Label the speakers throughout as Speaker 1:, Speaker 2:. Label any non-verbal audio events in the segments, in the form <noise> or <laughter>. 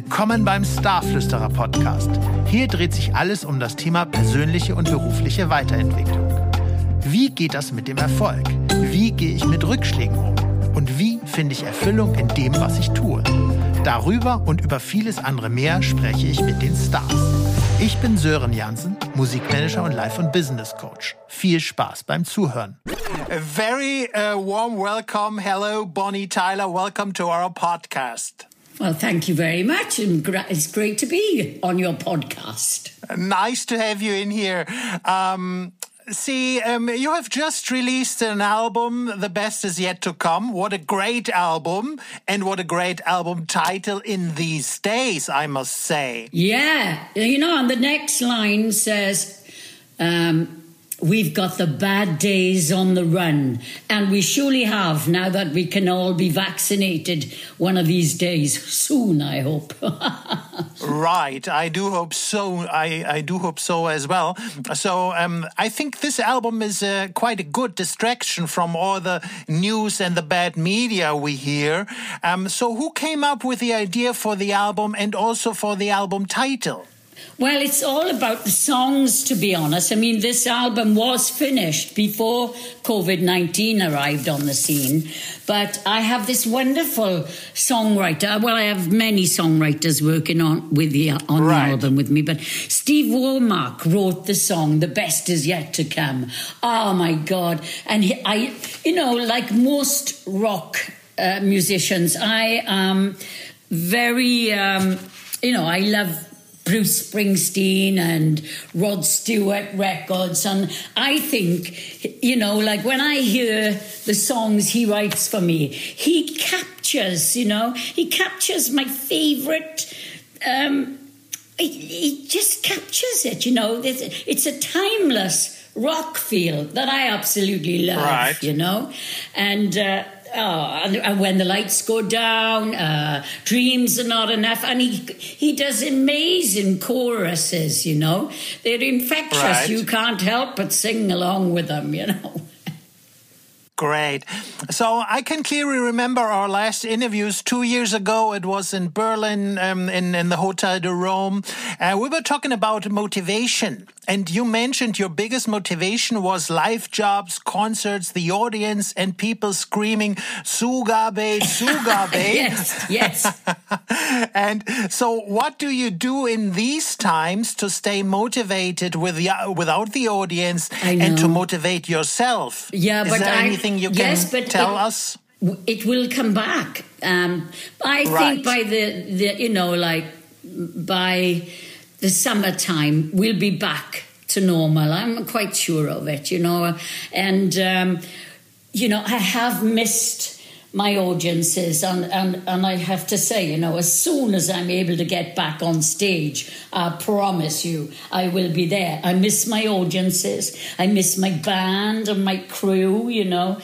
Speaker 1: Willkommen beim Starflüsterer Podcast. Hier dreht sich alles um das Thema persönliche und berufliche Weiterentwicklung. Wie geht das mit dem Erfolg? Wie gehe ich mit Rückschlägen um? Und wie finde ich Erfüllung in dem, was ich tue? Darüber und über vieles andere mehr spreche ich mit den Stars. Ich bin Sören Jansen, Musikmanager und Life- und Business Coach. Viel Spaß beim Zuhören. A very uh, warm welcome. Hello, Bonnie Tyler. Welcome to our podcast.
Speaker 2: Well, thank you very much. And it's great to be on your podcast.
Speaker 1: Nice to have you in here. Um, see, um, you have just released an album, The Best Is Yet to Come. What a great album, and what a great album title in these days, I must say.
Speaker 2: Yeah. You know, and the next line says, um, We've got the bad days on the run, and we surely have now that we can all be vaccinated one of these days soon, I hope. <laughs>
Speaker 1: right, I do hope so. I, I do hope so as well. So um, I think this album is uh, quite a good distraction from all the news and the bad media we hear. Um, so who came up with the idea for the album and also for the album title?
Speaker 2: Well, it's all about the songs, to be honest. I mean, this album was finished before COVID 19 arrived on the scene, but I have this wonderful songwriter. Well, I have many songwriters working on with the on right. the album with me, but Steve Womack wrote the song "The Best Is Yet to Come." Oh my God! And he, I, you know, like most rock uh, musicians, I am very, um, you know, I love Bruce Springsteen and Rod Stewart records. And I think, you know, like when I hear the songs he writes for me, he captures, you know, he captures my favorite. Um, he, just captures it, you know. It's a timeless rock feel that I absolutely love, right. you know. And, uh, Oh, and, and, when the lights go down, uh, dreams are not enough, and he he does amazing choruses. You know, they're infectious. Right. You can't help but sing along with them. You know.
Speaker 1: Great. So I can clearly remember our last interviews two years ago. It was in Berlin, um, in, in the Hotel de Rome. Uh, we were talking about motivation. And you mentioned your biggest motivation was live jobs, concerts, the audience, and people screaming, Zugabe, <laughs> Zugabe.
Speaker 2: yes, yes. <laughs>
Speaker 1: and so, what do you do in these times to stay motivated with the, without the audience and to motivate yourself?
Speaker 2: Yeah,
Speaker 1: Is
Speaker 2: but I,
Speaker 1: anything you yes, but tell
Speaker 2: it,
Speaker 1: us?
Speaker 2: It will come back. Um, I right. think by the, the, you know, like by the summertime, we'll be back to normal. I'm quite sure of it, you know. And, um, you know, I have missed my audiences and, and, and I have to say, you know, as soon as I'm able to get back on stage, I promise you I will be there. I miss my audiences. I miss my band and my crew, you know.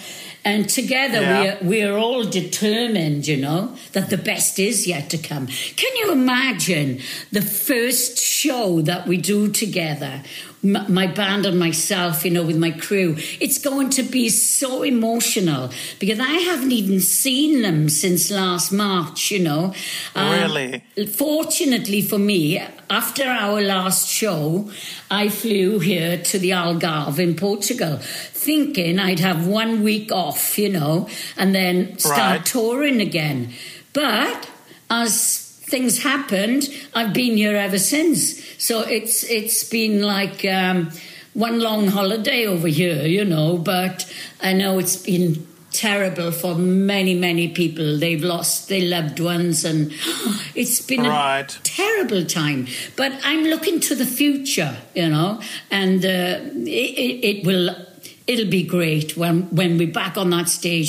Speaker 2: And together yeah. we're, we're all determined, you know, that the best is yet to come. Can you imagine the first show that we do together? My band and myself, you know, with my crew, it's going to be so emotional because I haven't even seen them since last March, you know.
Speaker 1: Um, really?
Speaker 2: fortunately for me, after our last show, I flew here to the Algarve in Portugal, thinking I'd have one week off, you know, and then start right. touring again. But as things happened, I've been here ever since. So it's it's been like um, one long holiday over here, you know. But I know it's been terrible for many many people. They've lost their loved ones, and <gasps> it's been right. a terrible time. But I'm looking to the future, you know, and uh, it, it will it'll be great when when we're back on that stage.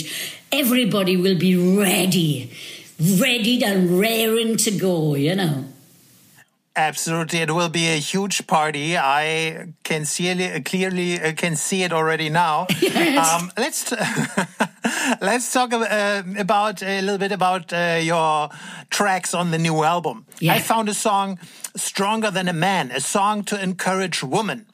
Speaker 2: Everybody will be ready ready and raring to go, you know.
Speaker 1: Absolutely, it will be a huge party. I can see it clearly. Uh, can see it already now.
Speaker 2: Yes. <laughs> Um,
Speaker 1: let's <laughs> let's talk uh, about a little bit about uh, your tracks on the new album. Yeah. I found a song "Stronger Than a Man," a song to encourage women.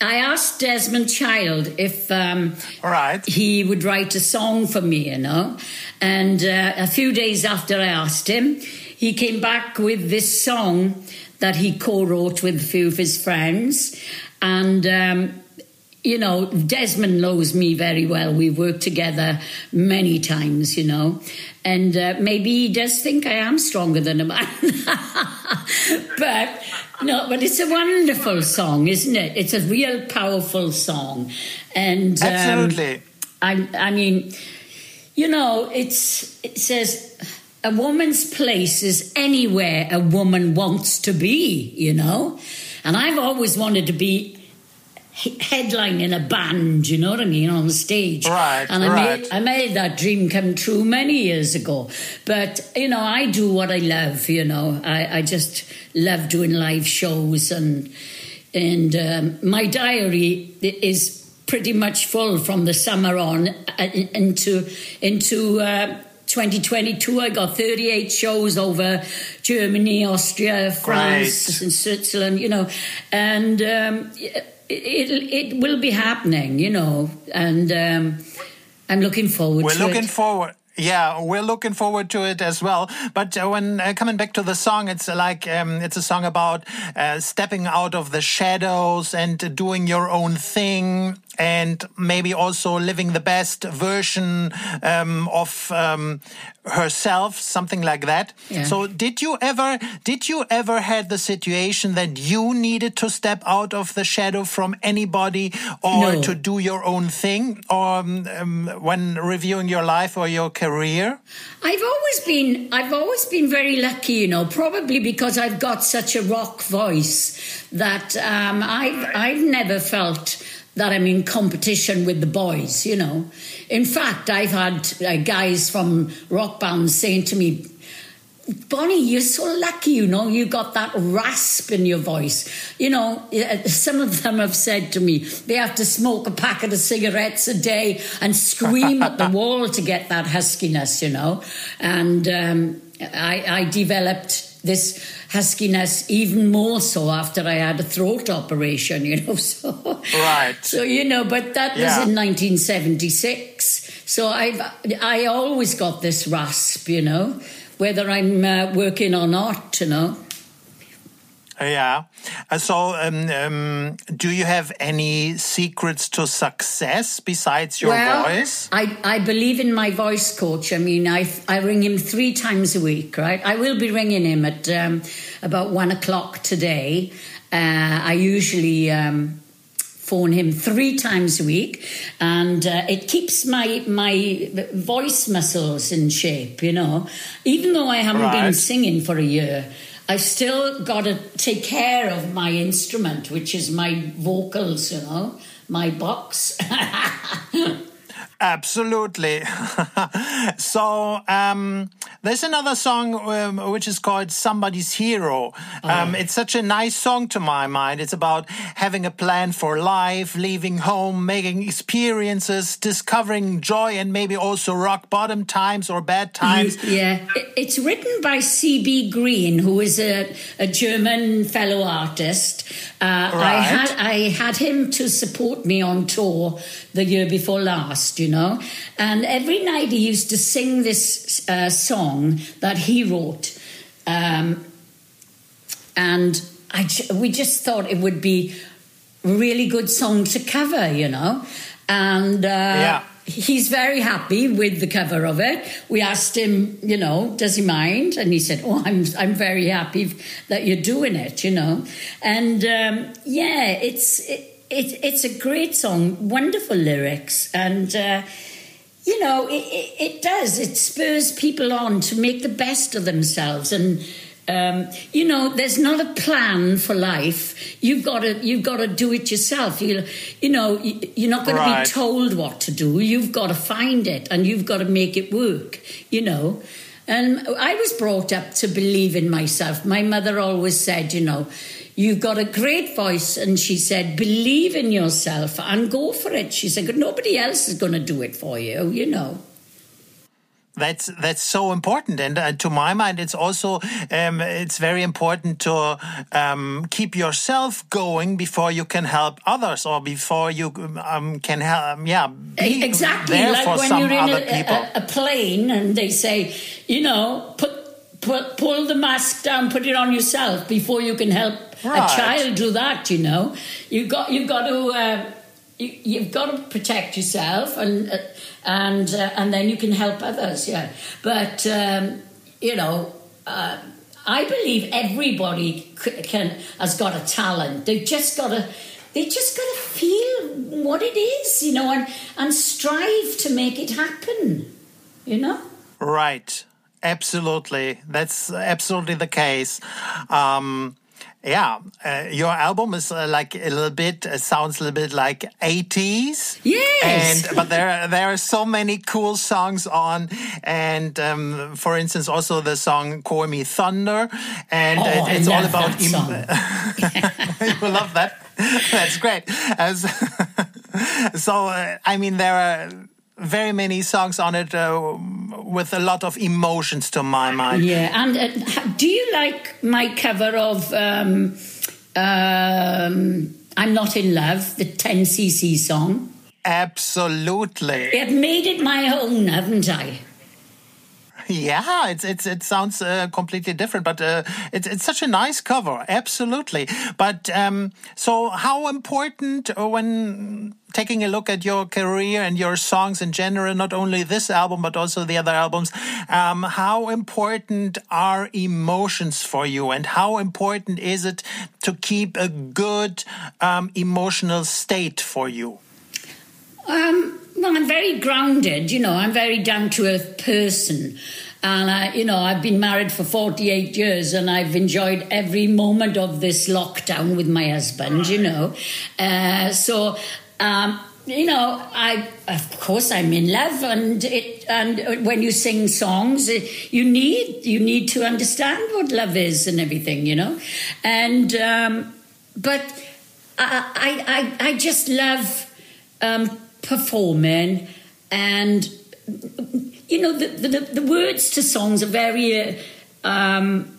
Speaker 2: I asked Desmond Child if um,
Speaker 1: right.
Speaker 2: he would write a song for me, you know. And uh, a few days after I asked him, he came back with this song that he co-wrote with a few of his friends, and. Um, you know, Desmond knows me very well. We've worked together many times, you know, and uh, maybe he does think I am stronger than a man. <laughs> but no, but it's a wonderful song, isn't it? It's a real powerful song, and
Speaker 1: um, absolutely.
Speaker 2: I, I mean, you know, it's it says a woman's place is anywhere a woman wants to be. You know, and I've always wanted to be headline in a band, you know what I mean, on the stage.
Speaker 1: Right.
Speaker 2: And I
Speaker 1: right.
Speaker 2: made I made that dream come true many years ago. But, you know, I do what I love, you know. I, I just love doing live shows and and um, my diary is pretty much full from the summer on uh, into into uh, 2022 I got 38 shows over Germany, Austria, France,
Speaker 1: Great.
Speaker 2: and Switzerland, you know, and um, it, it will be happening, you know, and um, I'm looking forward
Speaker 1: We're looking
Speaker 2: it.
Speaker 1: forward. Yeah, we're looking forward to it as well. But uh, when uh, coming back to the song, it's like um, it's a song about uh, stepping out of the shadows and doing your own thing, and maybe also living the best version um, of um, herself, something like that.
Speaker 2: Yeah.
Speaker 1: So, did you ever did you ever had the situation that you needed to step out of the shadow from anybody or
Speaker 2: No.
Speaker 1: to do your own thing, or um, when reviewing your life or your career?
Speaker 2: I've always been I've always been very lucky, you know, probably because I've got such a rock voice that um, I've I've never felt that I'm in competition with the boys, you know. In fact, I've had uh, guys from rock bands saying to me, Bonnie, you're so lucky, you know, you got that rasp in your voice. You know, uh, some of them have said to me they have to smoke a packet of cigarettes a day and scream at the <laughs> wall to get that huskiness, you know. And um, I, I developed this huskiness even more so after I had a throat operation, <laughs> you know. So,
Speaker 1: Right.
Speaker 2: So you know, but that
Speaker 1: Yeah.
Speaker 2: was in 1976. So I've I always got this rasp, you know, whether I'm uh, working or not, you know.
Speaker 1: Yeah. Uh, So, um, um, do you have any secrets to success besides your
Speaker 2: well,
Speaker 1: voice?
Speaker 2: I, I believe in my voice coach. I mean, I, I ring him three times a week, right? I will be ringing him at um, about one o'clock today. Uh, I usually um, phone him three times a week, and uh, it keeps my my voice muscles in shape. You know, even though I haven't been singing for a year. I've still got to take care of my instrument, which is my vocals, you know, my box. <laughs>
Speaker 1: Absolutely. <laughs> so, um, there's another song um, which is called Somebody's Hero. Um, it's such a nice song to my mind. It's about having a plan for life, leaving home, making experiences, discovering joy, and maybe also rock bottom times or bad <laughs> times.
Speaker 2: yeah, it's written by C.B. Green, who is a, a German fellow artist. Uh, I had I had him to support me on tour the year before last, you know, and every night he used to sing this uh, song that he wrote, um, and I we just thought it would be a really good song to cover, you know, and. Uh,
Speaker 1: Yeah.
Speaker 2: He's very happy with the cover of it. We asked him, you know, does he mind? And he said, "Oh, I'm I'm very happy that you're doing it," you know. And um, yeah, it's it, it, it's a great song, wonderful lyrics, and uh, you know, it, it, it does. It spurs people on to make the best of themselves and. Um, you know, there's not a plan for life. You've got to, you've got to do it yourself. You, you know, you, you're not going to be told what to do. You've got to find it, and you've got to make it work. You know, and I was brought up to believe in myself. My mother always said, you know, you've got a great voice, and she said, believe in yourself and go for it. She said, nobody else is going to do it for you. You know.
Speaker 1: that's that's so important and uh, to my mind it's also um, it's very important to um, keep yourself going before you can help others or before you um, can help um, yeah
Speaker 2: exactly like when you're in a, a, a, plane and they say you know put, put pull the mask down put it on yourself before you can help right. a child do that you know You've got you've got to uh, you, have got to protect yourself and uh, and uh, and then you can help others. Yeah, but um, you know. Uh, I believe everybody can has got a talent. They've just got to they just got to feel what it is, you know, and and strive to make it happen. You know.
Speaker 1: Right. Absolutely. That's absolutely the case. Um, yeah, uh, your album is uh, like a little bit uh, sounds a little bit like 80s.
Speaker 2: Yes.
Speaker 1: And but there there are so many cool songs on and um, for instance also the song Call Me Thunder and
Speaker 2: oh,
Speaker 1: it, it's
Speaker 2: all
Speaker 1: about <laughs>
Speaker 2: you
Speaker 1: love that. <laughs> That's great. As, <laughs> so uh, I mean there are very many songs on it uh, with a lot of emotions to my mind.
Speaker 2: Yeah, and uh, do you like my cover of um, um, "I'm Not in Love," the 10cc song?
Speaker 1: Absolutely.
Speaker 2: I've made it my own, haven't I?
Speaker 1: Yeah, it's it's it sounds uh, completely different, but uh, it's it's such a nice cover, absolutely. But um, so, how important uh, when taking a look at your career and your songs in general, not only this album but also the other albums, um, how important are emotions for you, and how important is it to keep a good um, emotional state for you?
Speaker 2: Um well, I'm very grounded, you know, I'm very down to earth person. And, I, you know, I've been married for 48 years and I've enjoyed every moment of this lockdown with my husband, you know. Uh, so, um, you know, I of course I'm in love, and it and when you sing songs, you need you need to understand what love is and everything, you know, and um, but I I I just love um, performing and you know the, the, the words to songs are very um,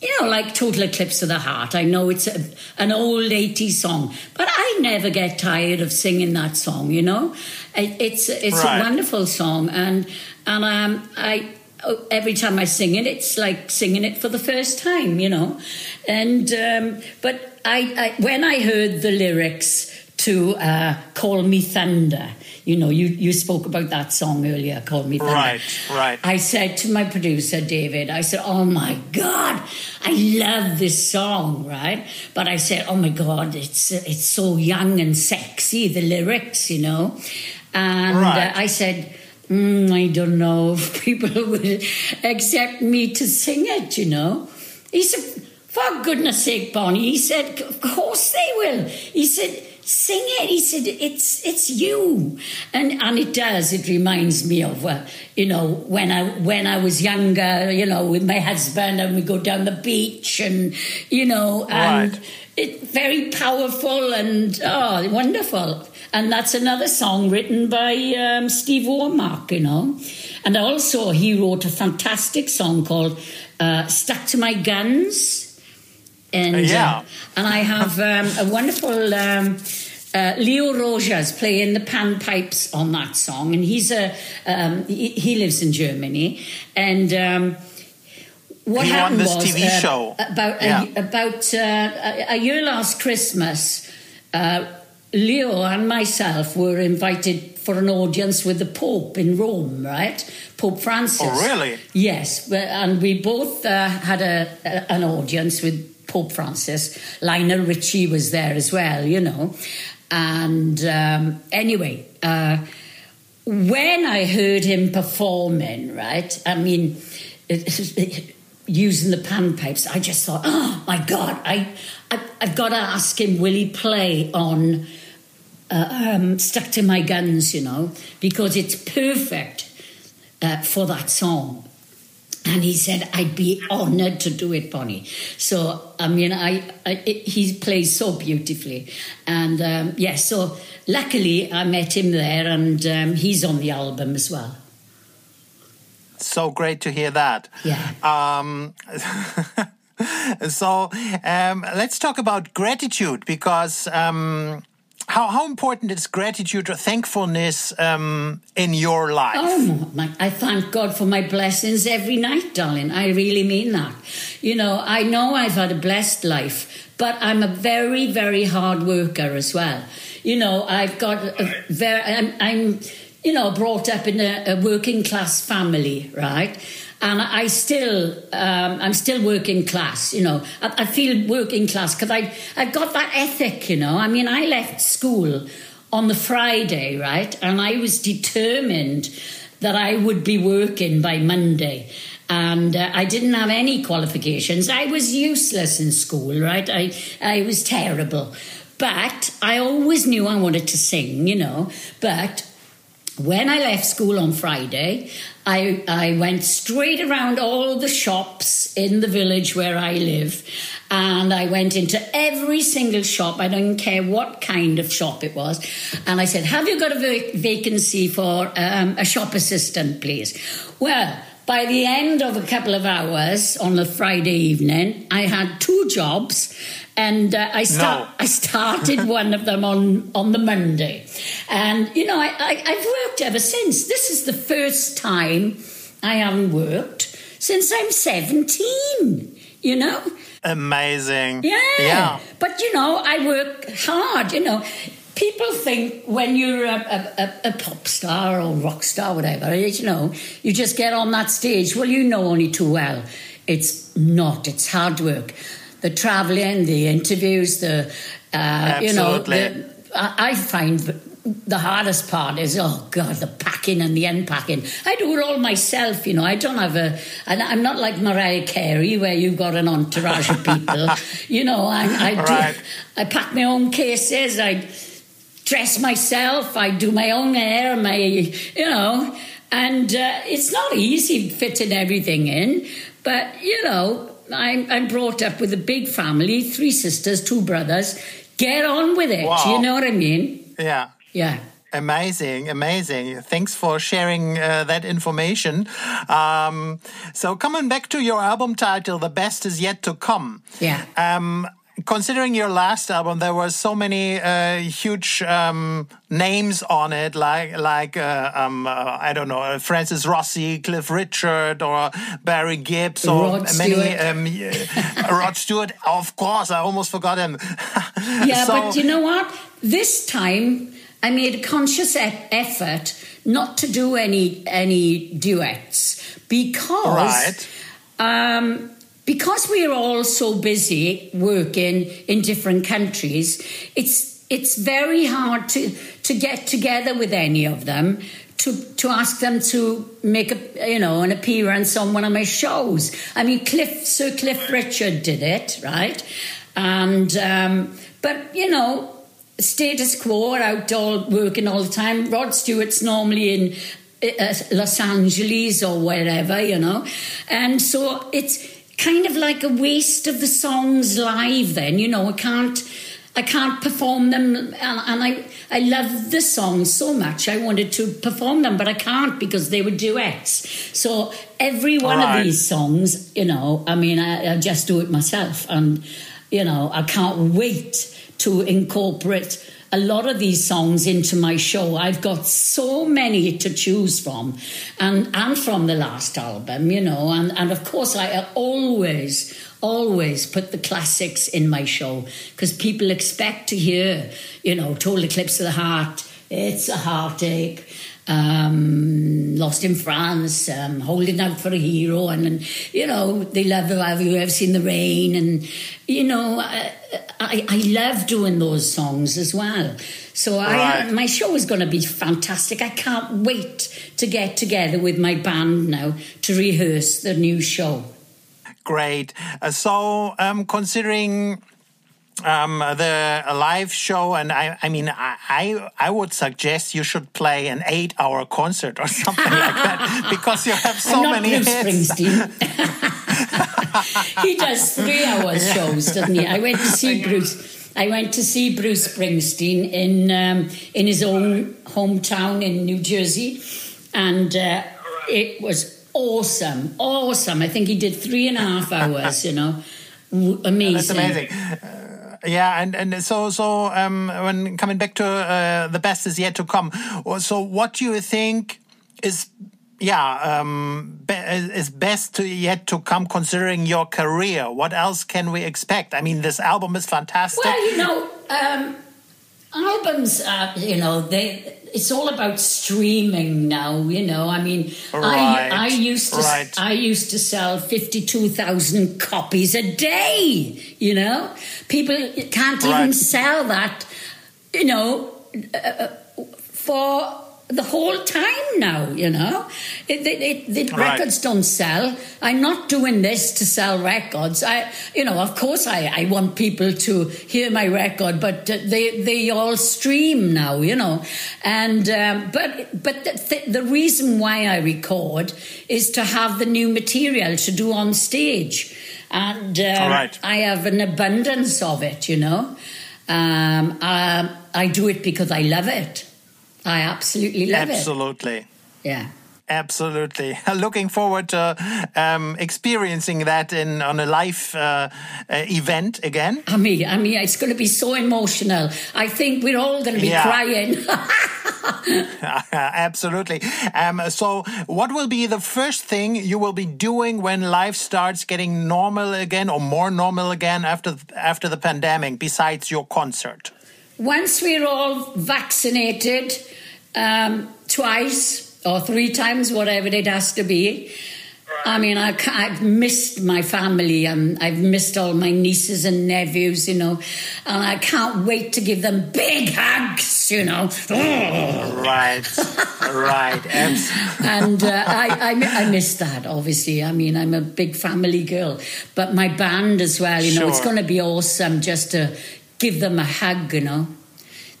Speaker 2: you know like total eclipse of the heart. I know it's a, an old 80s song but i never get tired of singing that song you know? It, it's it's right. a wonderful song and and um, i every time i sing it it's like singing it for the first time you know? And um, but I, I when i heard the lyrics to uh, Call Me Thunder. You know, you, you spoke about that song earlier, Call Me Thunder.
Speaker 1: Right, right.
Speaker 2: I said to my producer, David, I said, Oh my God, I love this song, right? But I said, Oh my God, it's, it's so young and sexy, the lyrics, you know? And uh, right. uh, I said, mm, I don't know <laughs> if people will accept me to sing it, you know? He said, For goodness sake, Bonnie, he said, Of course they will. He said, sing it. He said, "It's it's you," and and it does. It reminds me of uh, you know when I when I was younger, you know, with my husband, and we go down the beach, and you know, and right. it's very powerful and oh, wonderful. And that's another song written by um, Steve Womack, you know. And also, he wrote a fantastic song called uh, "Stuck to My Guns." And uh,
Speaker 1: yeah.
Speaker 2: Uh, and I have um, a wonderful um, uh, Leo Rojas playing the panpipes on that song, and he's a um, he, he, lives in Germany, and. Um, what
Speaker 1: he
Speaker 2: happened
Speaker 1: was
Speaker 2: TV
Speaker 1: uh, show.
Speaker 2: about yeah. a, about uh, a year last Christmas? Uh, Leo and myself were invited for an audience with the Pope in Rome, right? Pope Francis.
Speaker 1: Oh, really?
Speaker 2: Yes, and we both uh, had a, a, an audience with Pope Francis. Lionel Richie was there as well, you know. And um, anyway, uh, when I heard him performing, right, I mean, <laughs> using the panpipes, I just thought, oh my God, I, I, have got to ask him, will he play on uh, um, Stuck to My Guns, you know, because it's perfect uh, for that song. And he said, I'd be honored to do it, Bonnie. So, I mean, I, I it, he plays so beautifully. And um, yes, yeah, so luckily I met him there and um, he's on the album as well.
Speaker 1: so great to hear that.
Speaker 2: Yeah.
Speaker 1: Um, <laughs> so um, let's talk about gratitude because um, how, how important is gratitude or thankfulness um, in your life?
Speaker 2: Oh, my, I thank God for my blessings every night, darling. I really mean that. You know, I know I've had a blessed life, but I'm a very, very hard worker as well. You know, I've got a very, I'm, I'm you know, brought up in a, a working class family, right? And I still, um, I'm still working class. You know, I, I feel working class because I, I've got that ethic. You know, I mean, I left school on the Friday, right, and I was determined that I would be working by Monday. And uh, I didn't have any qualifications. I was useless in school, right? I, I was terrible. But I always knew I wanted to sing, you know. But when I left school on Friday, I, I went straight around all the shops in the village where I live. And I went into every single shop. I don't care what kind of shop it was. And I said, Have you got a vac- vacancy for um, a shop assistant, please? Well, by the end of a couple of hours on the Friday evening, I had two jobs and uh, I start, no. I started <laughs> one of them on on the Monday, and you know I, I I've worked ever since. This is the first time I haven't worked since I'm seventeen. You know,
Speaker 1: amazing.
Speaker 2: Yeah, yeah. But you know, I work hard. You know, people think when you're a, a, a, pop star or rock star, whatever you know, you just get on that stage. Well, you know only too well. It's not. It's hard work the traveling, the interviews, the uh, you know, the, I find the hardest part is oh god the packing and the unpacking. I do it all myself you know. I don't have a and i'm not like mariah carey where you've got an entourage of people <laughs> you know. I, I do right. i pack my own cases i dress myself i do my own hair my you know. And uh, it's not easy fitting everything in but you know I'm, I'm brought up with a big family, three sisters, two brothers. Get on with it. Wow. You know what I mean?
Speaker 1: Yeah.
Speaker 2: Yeah.
Speaker 1: Amazing, amazing. Thanks for sharing uh, that information. Um, so, coming back to your album title, The Best Is Yet to Come.
Speaker 2: Yeah.
Speaker 1: Um, considering your last album, there were so many uh, huge um, names on it, like like uh, um, uh, I don't know, uh, Francis Rossi, Cliff Richard, or Barry Gibb, or
Speaker 2: Rod many um, <laughs>
Speaker 1: Rod Stewart. Of course, I almost forgot him. <laughs>
Speaker 2: yeah, so, but you know what? This time I made a conscious e effort not to do any any duets because.
Speaker 1: Right.
Speaker 2: Um, because we're all so busy working in different countries, it's it's very hard to to get together with any of them to to ask them to make a you know an appearance on one of my shows. I mean, Cliff Sir Cliff Richard did it, right? And um, but you know. Status quo out all working all the time. Rod Stewart's normally in uh, Los Angeles or wherever, you know, and so it's kind of like a waste of the songs live then you know i can't i can't perform them and, and i i love the songs so much i wanted to perform them but i can't because they were duets so every one right. of these songs you know i mean I, I just do it myself and you know i can't wait to incorporate a lot of these songs into my show. I've got so many to choose from, and and from the last album, you know, and and of course I always always put the classics in my show because people expect to hear, you know, Total Eclipse of the Heart. It's a heartache um, Lost in France, um, Holding Out for a Hero, and, and, you know they love Have You Ever Seen the Rain? And you know I, I, I love doing those songs as well. So right. I, my show is going to be fantastic. I can't wait to get together with my band now to rehearse the new show.
Speaker 1: Great. Uh, so, um, considering um, the live show, and I, I mean, I, I would suggest you should play an eight-hour concert or <laughs> something like that because you have so many
Speaker 2: Bruce hits. <laughs> he does three-hour shows, doesn't he? I went to see <laughs> Bruce. I went to see Bruce Springsteen in um, in his own hometown in New Jersey, and uh, it was awesome, awesome. I think he did three and a half hours. You know, amazing.
Speaker 1: That's amazing. Yeah, and and so so um, when coming back to uh, the best is yet to come. So what do you think is yeah um, be is best to yet to come considering your career? What else can we expect? I mean, this album is fantastic.
Speaker 2: Well, you know, um, albums, uh, you know, they it's all about streaming now. You know, I mean,
Speaker 1: right.
Speaker 2: I I used to right. I used to sell fifty two thousand copies a day. You know, people can't right. even sell that. You know, uh, uh for the whole time now, you know. It, it, it, the right. records don't sell. I'm not doing this to sell records. I, you know, of course I, I want people to hear my record, but they, they all stream now, you know. And, um, but, but the, the reason why I record is to have the new material to do on stage. And um, right. I have an abundance of it, you know. Um, um I do it because I love it. I absolutely love
Speaker 1: absolutely. it.
Speaker 2: Absolutely. Yeah.
Speaker 1: Absolutely, <laughs> looking forward to um, experiencing that in on a live uh, uh, event again.
Speaker 2: I mean, I mean, it's going to be so emotional. I think we're all going to be yeah. crying. <laughs> <laughs>
Speaker 1: Absolutely. Um, so, what will be the first thing you will be doing when life starts getting normal again, or more normal again after after the pandemic? Besides your concert,
Speaker 2: once we're all vaccinated um, twice or three times, whatever it has to be. I mean, I, have missed my family and I've missed all my nieces and nephews, you know, and I can't wait to give them big hugs, you know. <laughs>
Speaker 1: Right, right.
Speaker 2: and uh, I, I, I miss that, obviously. I mean, I'm a big family girl, but my band as well, you know, sure. it's going to be awesome just to give them a hug, you know.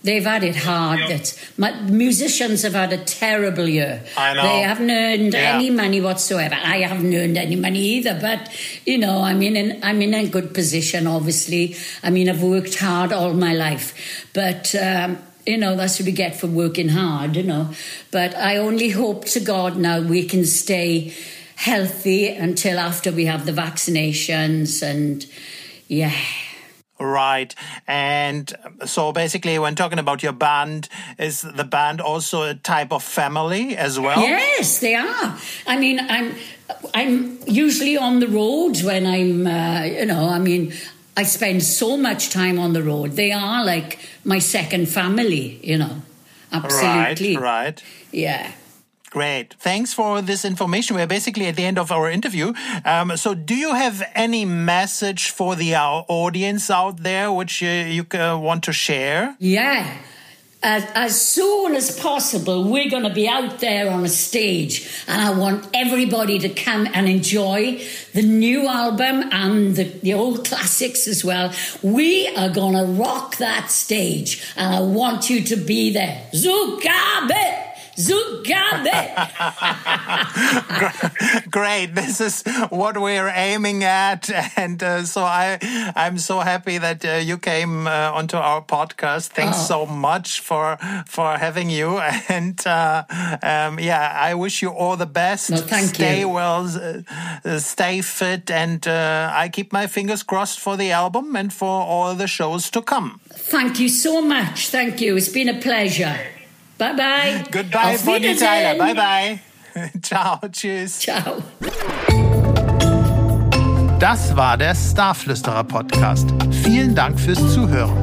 Speaker 2: They've had it hard. That my musicians have had a terrible year.
Speaker 1: I know.
Speaker 2: They haven't earned yeah. any money whatsoever. I haven't earned any money either. But you know, I'm in I'm in a good position. Obviously, I mean, I've worked hard all my life, but. Um, you know, that's what we get for working hard, you know. But I only hope to God now we can stay healthy until after we have the vaccinations and yeah.
Speaker 1: Right. And so basically, when talking about your band, is the band also a type of family as well?
Speaker 2: Yes, they are. I mean, I'm. I'm usually on the road when I'm, uh, you know, I mean, I spend so much time on the road. They are like my second family, you know. Absolutely.
Speaker 1: Right, right.
Speaker 2: Yeah.
Speaker 1: Great. Thanks for this information. We're basically at the end of our interview. Um, so, do you have any message for the uh, audience out there which uh, you uh, want to share?
Speaker 2: Yeah. As, as, soon as possible, we're going to be out there on a stage, and I want everybody to come and enjoy the new album and the, the old classics as well. We are going to rock that stage, and I want you to be there. Zugabe! Zugabe. <laughs>
Speaker 1: Great. This is what we're aiming at. And uh, so I, I'm so happy that uh, you came uh, onto our podcast. Thanks oh. so much for, for having you. <laughs> And uh, um, yeah, I wish you all the best.
Speaker 2: No, thank
Speaker 1: stay
Speaker 2: you.
Speaker 1: well, uh, stay fit. And uh, I keep my fingers crossed for the album and for all the shows to come.
Speaker 2: Thank you so much. Thank you. It's been a pleasure. Bye bye.
Speaker 1: Goodbye, Bonnie Tyler. Bye bye. <laughs> Ciao, tschüss.
Speaker 2: Ciao.
Speaker 1: Das war der Starflüsterer Podcast. Vielen Dank fürs Zuhören.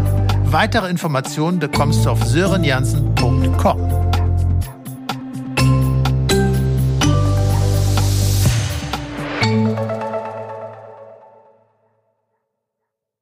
Speaker 1: Weitere Informationen bekommst du auf sörenjansen.com.